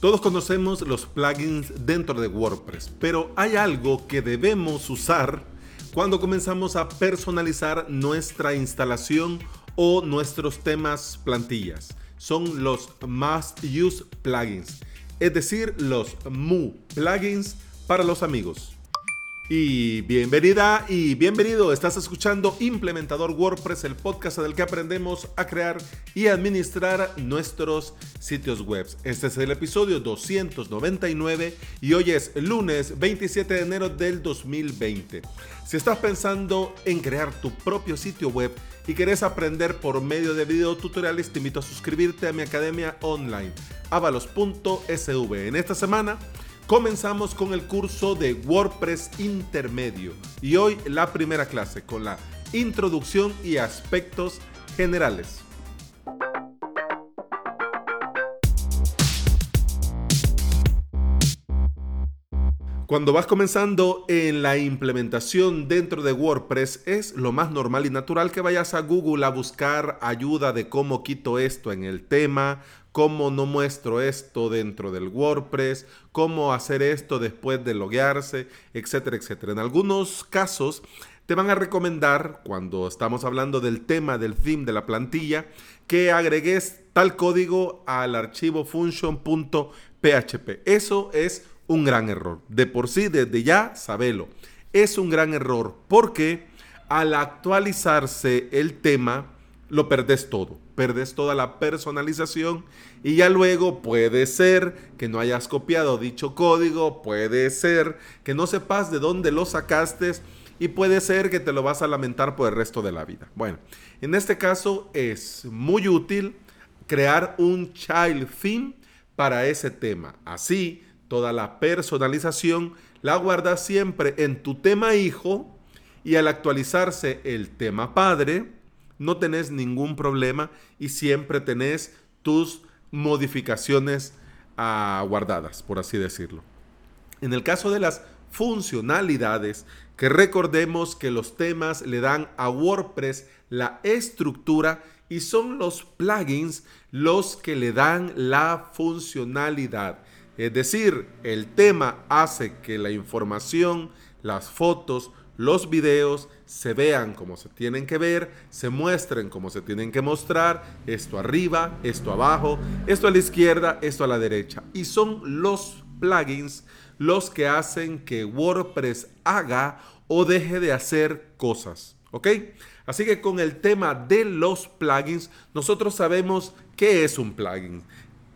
Todos conocemos los plugins dentro de WordPress, pero hay algo que debemos usar cuando comenzamos a personalizar nuestra instalación o nuestros temas plantillas. Son los Must Use Plugins, es decir, los MU Plugins para los amigos. Y bienvenida y bienvenido, estás escuchando Implementador WordPress, el podcast en el que aprendemos a crear y administrar nuestros sitios web. Este es el episodio 299 y hoy es lunes 27 de enero del 2020. Si estás pensando en crear tu propio sitio web y querés aprender por medio de video tutoriales, te invito a suscribirte a mi academia online, avalos.sv. En esta semana Comenzamos con el curso de WordPress intermedio y hoy la primera clase con la introducción y aspectos generales. Cuando vas comenzando en la implementación dentro de WordPress es lo más normal y natural que vayas a Google a buscar ayuda de cómo quito esto en el tema, cómo no muestro esto dentro del WordPress, cómo hacer esto después de loguearse, etcétera, etcétera. En algunos casos te van a recomendar, cuando estamos hablando del tema del theme de la plantilla, que agregues tal código al archivo function.php. Eso es un gran error. De por sí, desde ya, sabelo. Es un gran error porque al actualizarse el tema, lo perdés todo. Perdes toda la personalización y ya luego puede ser que no hayas copiado dicho código, puede ser que no sepas de dónde lo sacaste y puede ser que te lo vas a lamentar por el resto de la vida. Bueno, en este caso es muy útil crear un child theme para ese tema. Así, toda la personalización la guardas siempre en tu tema hijo y al actualizarse el tema padre, no tenés ningún problema y siempre tenés tus modificaciones ah, guardadas, por así decirlo. En el caso de las funcionalidades, que recordemos que los temas le dan a WordPress la estructura y son los plugins los que le dan la funcionalidad. Es decir, el tema hace que la información, las fotos, los videos se vean como se tienen que ver, se muestren como se tienen que mostrar, esto arriba, esto abajo, esto a la izquierda, esto a la derecha. Y son los plugins los que hacen que WordPress haga o deje de hacer cosas. ¿Ok? Así que con el tema de los plugins, nosotros sabemos qué es un plugin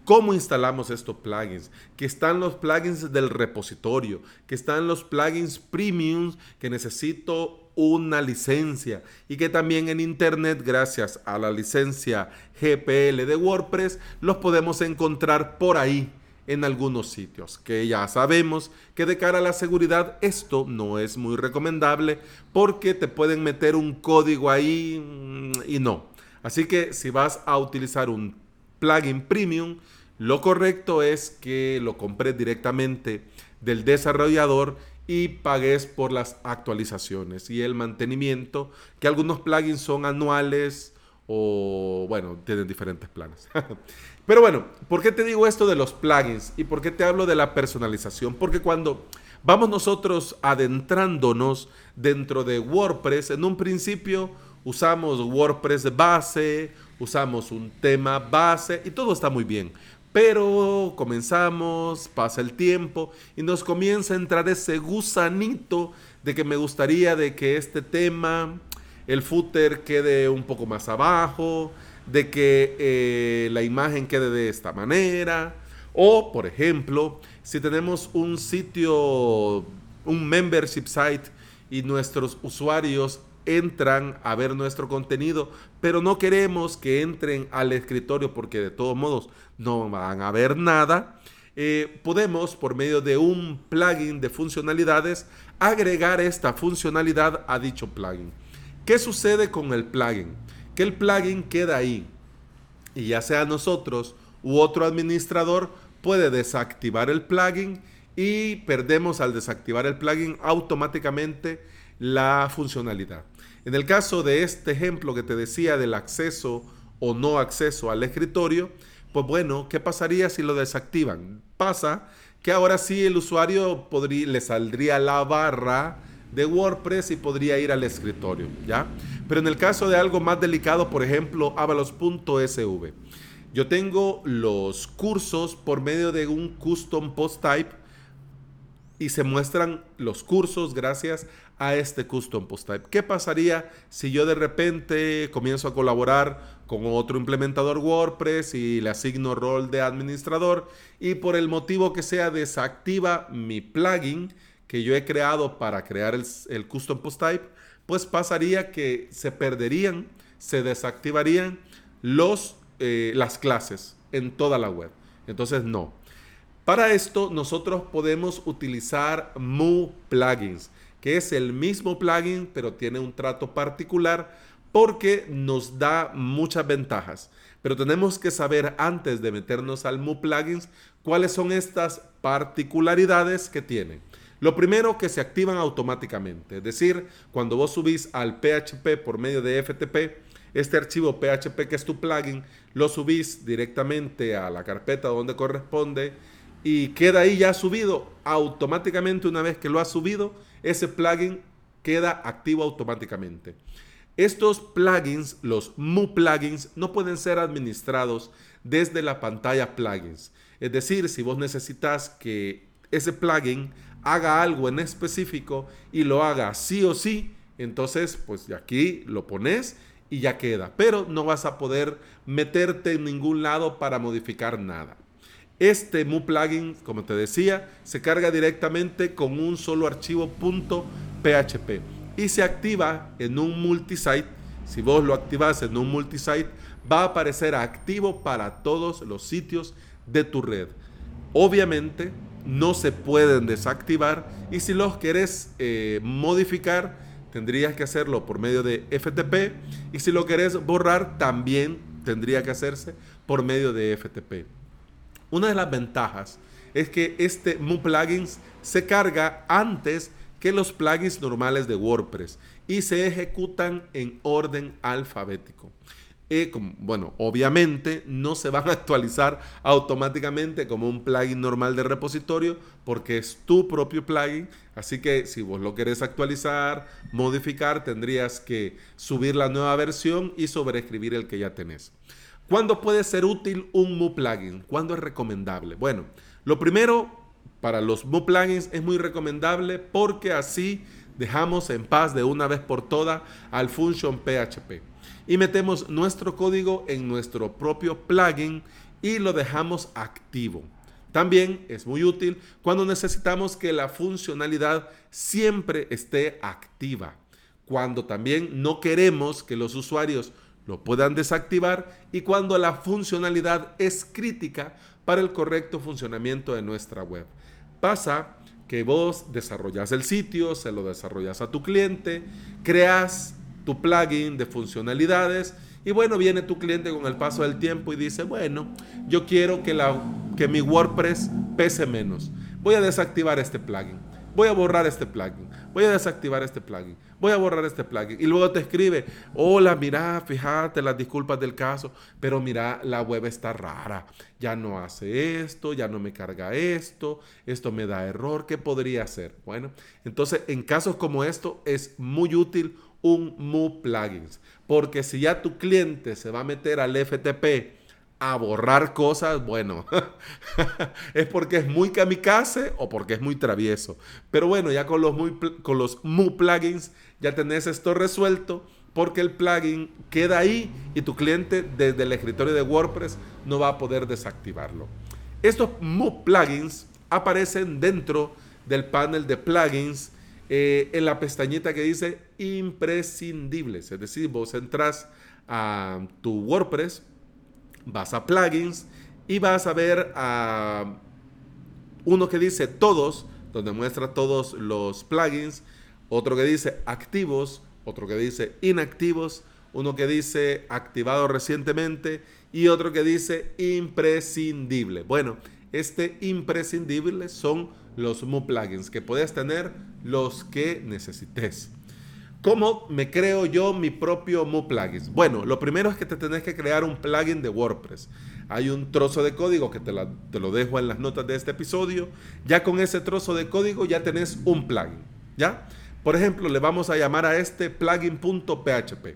cómo instalamos estos plugins, que están los plugins del repositorio, que están los plugins premium que necesito una licencia y que también en internet gracias a la licencia GPL de WordPress los podemos encontrar por ahí en algunos sitios, que ya sabemos que de cara a la seguridad esto no es muy recomendable porque te pueden meter un código ahí mm, y no. Así que si vas a utilizar un plugin premium, lo correcto es que lo compres directamente del desarrollador y pagues por las actualizaciones y el mantenimiento, que algunos plugins son anuales o bueno, tienen diferentes planes. Pero bueno, ¿por qué te digo esto de los plugins y por qué te hablo de la personalización? Porque cuando vamos nosotros adentrándonos dentro de WordPress, en un principio usamos WordPress base, usamos un tema base y todo está muy bien. Pero comenzamos, pasa el tiempo y nos comienza a entrar ese gusanito de que me gustaría de que este tema, el footer quede un poco más abajo, de que eh, la imagen quede de esta manera. O, por ejemplo, si tenemos un sitio, un membership site y nuestros usuarios entran a ver nuestro contenido, pero no queremos que entren al escritorio porque de todos modos no van a ver nada. Eh, podemos, por medio de un plugin de funcionalidades, agregar esta funcionalidad a dicho plugin. ¿Qué sucede con el plugin? Que el plugin queda ahí y ya sea nosotros u otro administrador puede desactivar el plugin y perdemos al desactivar el plugin automáticamente la funcionalidad. En el caso de este ejemplo que te decía del acceso o no acceso al escritorio, Pues bueno, ¿qué pasaría si lo desactivan? Pasa que ahora sí el usuario podría, le saldría la barra de WordPress y podría ir al escritorio, ¿ya? Pero en el caso de algo más delicado, por ejemplo, avalos.sv. Yo tengo los cursos por medio de un custom post type y se muestran los cursos gracias a este custom post type. ¿Qué pasaría si yo de repente comienzo a colaborar con otro implementador WordPress y le asigno rol de administrador y por el motivo que sea desactiva mi plugin que yo he creado para crear el, custom post type? Pues pasaría que se perderían, se desactivarían los, eh, las clases en toda la web. Entonces no. Para esto nosotros podemos utilizar Mu Plugins, que es el mismo plugin pero tiene un trato particular porque nos da muchas ventajas. Pero tenemos que saber antes de meternos al Mu Plugins cuáles son estas particularidades que tiene. Lo primero que se activan automáticamente, es decir, cuando vos subís al PHP por medio de FTP, este archivo PHP que es tu plugin, lo subís directamente a la carpeta donde corresponde y queda ahí ya subido. Automáticamente una vez que lo has subido, ese plugin queda activo automáticamente. Estos plugins, los Mu plugins, no pueden ser administrados desde la pantalla plugins. Es decir, si vos necesitas que ese plugin haga algo en específico y lo haga sí o sí, entonces pues aquí lo pones y ya queda. Pero no vas a poder meterte en ningún lado para modificar nada. Este Mu plugin, como te decía, se carga directamente con un solo archivo .php y se activa en un multisite. Si vos lo activas en un multisite, va a aparecer activo para todos los sitios de tu red. Obviamente no se pueden desactivar y si los querés eh, modificar, tendrías que hacerlo por medio de FTP y si lo querés borrar, también tendría que hacerse por medio de FTP. Una de las ventajas es que este Mu Plugins se carga antes que los plugins normales de WordPress y se ejecutan en orden alfabético. bueno, obviamente no se van a actualizar automáticamente como un plugin normal de repositorio porque es tu propio plugin. Así que si vos lo querés actualizar, modificar, tendrías que subir la nueva versión y sobreescribir el que ya tenés. ¿Cuándo puede ser útil un Mu plugin? ¿Cuándo es recomendable? Bueno, lo primero para los Mu plugins es muy recomendable porque así dejamos en paz de una vez por todas al function PHP y metemos nuestro código en nuestro propio plugin y lo dejamos activo. También es muy útil cuando necesitamos que la funcionalidad siempre esté activa. Cuando también no queremos que los usuarios lo puedan desactivar y cuando la funcionalidad es crítica para el correcto funcionamiento de nuestra web. Pasa que vos desarrollas el sitio, se lo desarrollas a tu cliente, creas tu plugin de funcionalidades y bueno, viene tu cliente con el paso del tiempo y dice, bueno, yo quiero que, la, que mi WordPress pese menos. Voy a desactivar este plugin voy a borrar este plugin, voy a desactivar este plugin, voy a borrar este plugin. Y luego te escribe, hola, mira, fíjate las disculpas del caso, pero mira, la web está rara, ya no hace esto, ya no me carga esto, esto me da error, ¿qué podría hacer? Bueno, entonces en casos como esto es muy útil un Mu Plugins, porque si ya tu cliente se va a meter al FTP, a borrar cosas, bueno, es porque es muy kamikaze o porque es muy travieso. Pero bueno, ya con los, muy, con los Mu plugins ya tenés esto resuelto porque el plugin queda ahí y tu cliente desde el escritorio de WordPress no va a poder desactivarlo. Estos Mu plugins aparecen dentro del panel de plugins eh, en la pestañita que dice imprescindibles. Es decir, vos entras a tu WordPress vas a plugins y vas a ver a uno que dice todos, donde muestra todos los plugins, otro que dice activos, otro que dice inactivos, uno que dice activado recientemente y otro que dice imprescindible. Bueno, este imprescindible son los Mu plugins que puedes tener los que necesites. ¿Cómo me creo yo mi propio Mu plugins? Bueno, lo primero es que te tenés que crear un plugin de WordPress. Hay un trozo de código que te, te, lo dejo en las notas de este episodio. Ya con ese trozo de código ya tenés un plugin. ¿Ya? Por ejemplo, le vamos a llamar a este plugin.php.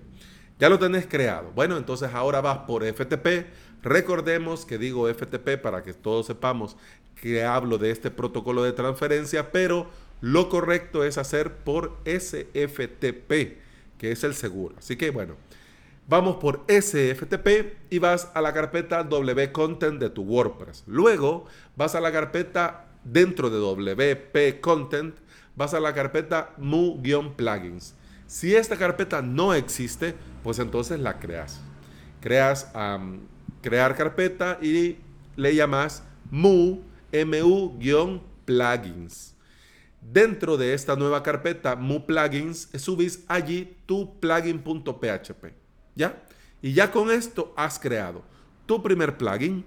Ya lo tenés creado. Bueno, entonces ahora vas por FTP. Recordemos que digo FTP para que todos sepamos que hablo de este protocolo de transferencia, pero lo correcto es hacer por SFTP, que es el seguro. Así que bueno, vamos por SFTP y vas a la carpeta WP Content de tu WordPress. Luego vas a la carpeta dentro de WP Content, vas a la carpeta mu-plugins. Si esta carpeta no existe, pues entonces la creas. Creas crear carpeta y le llamas mu, mu-plugins. Dentro de esta nueva carpeta Mu Plugins, subís allí tu plugin.php. ¿Ya? Y ya con esto has creado tu primer plugin,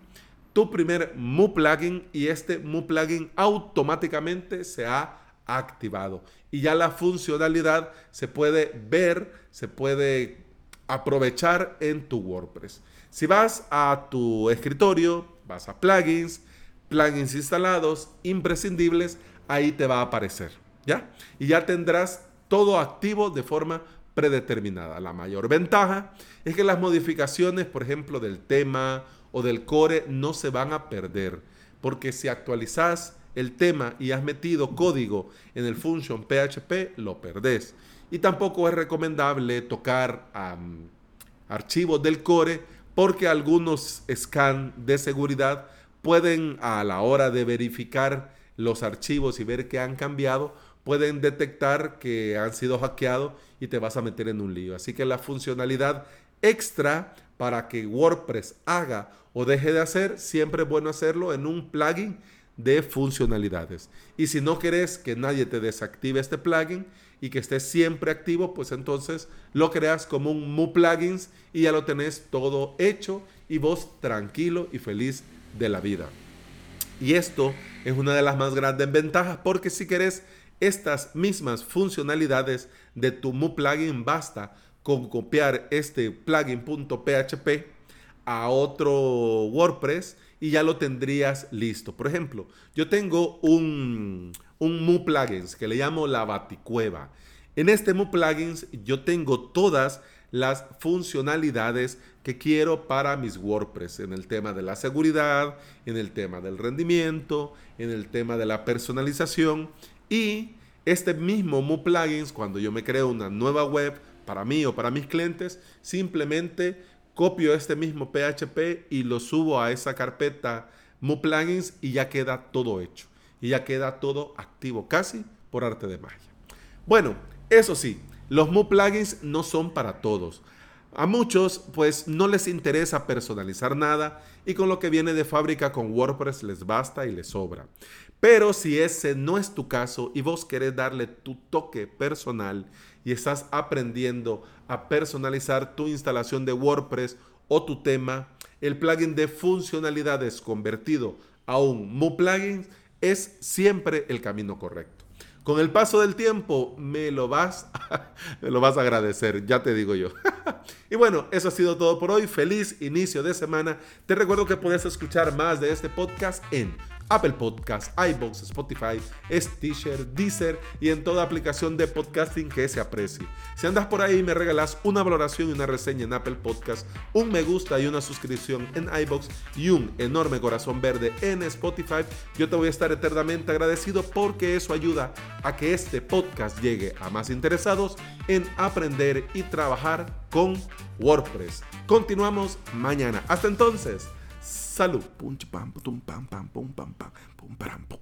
tu primer Mu plugin y este Mu plugin automáticamente se ha activado. Y ya la funcionalidad se puede ver, se puede aprovechar en tu WordPress. Si vas a tu escritorio, vas a plugins, plugins instalados, imprescindibles, ahí te va a aparecer, ¿ya? Y ya tendrás todo activo de forma predeterminada. La mayor ventaja es que las modificaciones, por ejemplo, del tema o del core no se van a perder, porque si actualizas el tema y has metido código en el function PHP, lo perdés. Y tampoco es recomendable tocar archivos del core porque algunos scan de seguridad pueden a la hora de verificar los archivos y ver que han cambiado, pueden detectar que han sido hackeados y te vas a meter en un lío. Así que la funcionalidad extra para que WordPress haga o deje de hacer, siempre es bueno hacerlo en un plugin de funcionalidades. Y si no querés que nadie te desactive este plugin y que esté siempre activo, pues entonces lo creas como un Mu Plugins y ya lo tenés todo hecho y vos tranquilo y feliz de la vida. Y esto es una de las más grandes ventajas porque si querés estas mismas funcionalidades de tu Mu plugin, basta con copiar este plugin.php a otro WordPress y ya lo tendrías listo. Por ejemplo, yo tengo un, un Mu plugins que le llamo la Baticueva. En este Mu plugins yo tengo todas las funcionalidades que quiero para mis WordPress en el tema de la seguridad, en el tema del rendimiento, en el tema de la personalización y este mismo Mu Plugins cuando yo me creo una nueva web para mí o para mis clientes, simplemente copio este mismo PHP y lo subo a esa carpeta Mu Plugins y ya queda todo hecho y ya queda todo activo casi por arte de magia. Bueno, eso sí, los Mu plugins no son para todos. A muchos pues no les interesa personalizar nada y con lo que viene de fábrica con WordPress les basta y les sobra. Pero si ese no es tu caso y vos querés darle tu toque personal y estás aprendiendo a personalizar tu instalación de WordPress o tu tema, el plugin de funcionalidades convertido a un Mu plugin es siempre el camino correcto. Con el paso del tiempo me lo vas, me lo vas a agradecer, ya te digo yo. y bueno, eso ha sido todo por hoy. Feliz inicio de semana. Te recuerdo que puedes escuchar más de este podcast en Apple Podcasts, iBox, Spotify, Stitcher, Deezer y en toda aplicación de podcasting que se aprecie. Si andas por ahí y me regalas una valoración y una reseña en Apple Podcasts, un me gusta y una suscripción en iBox y un enorme corazón verde en Spotify, yo te voy a estar eternamente agradecido porque eso ayuda a que este podcast llegue a más interesados en aprender y trabajar con WordPress. Continuamos mañana. Hasta entonces. Salud. Pum, pam, pum, pam, pam, pum, pam, pam, pum, pam, pum,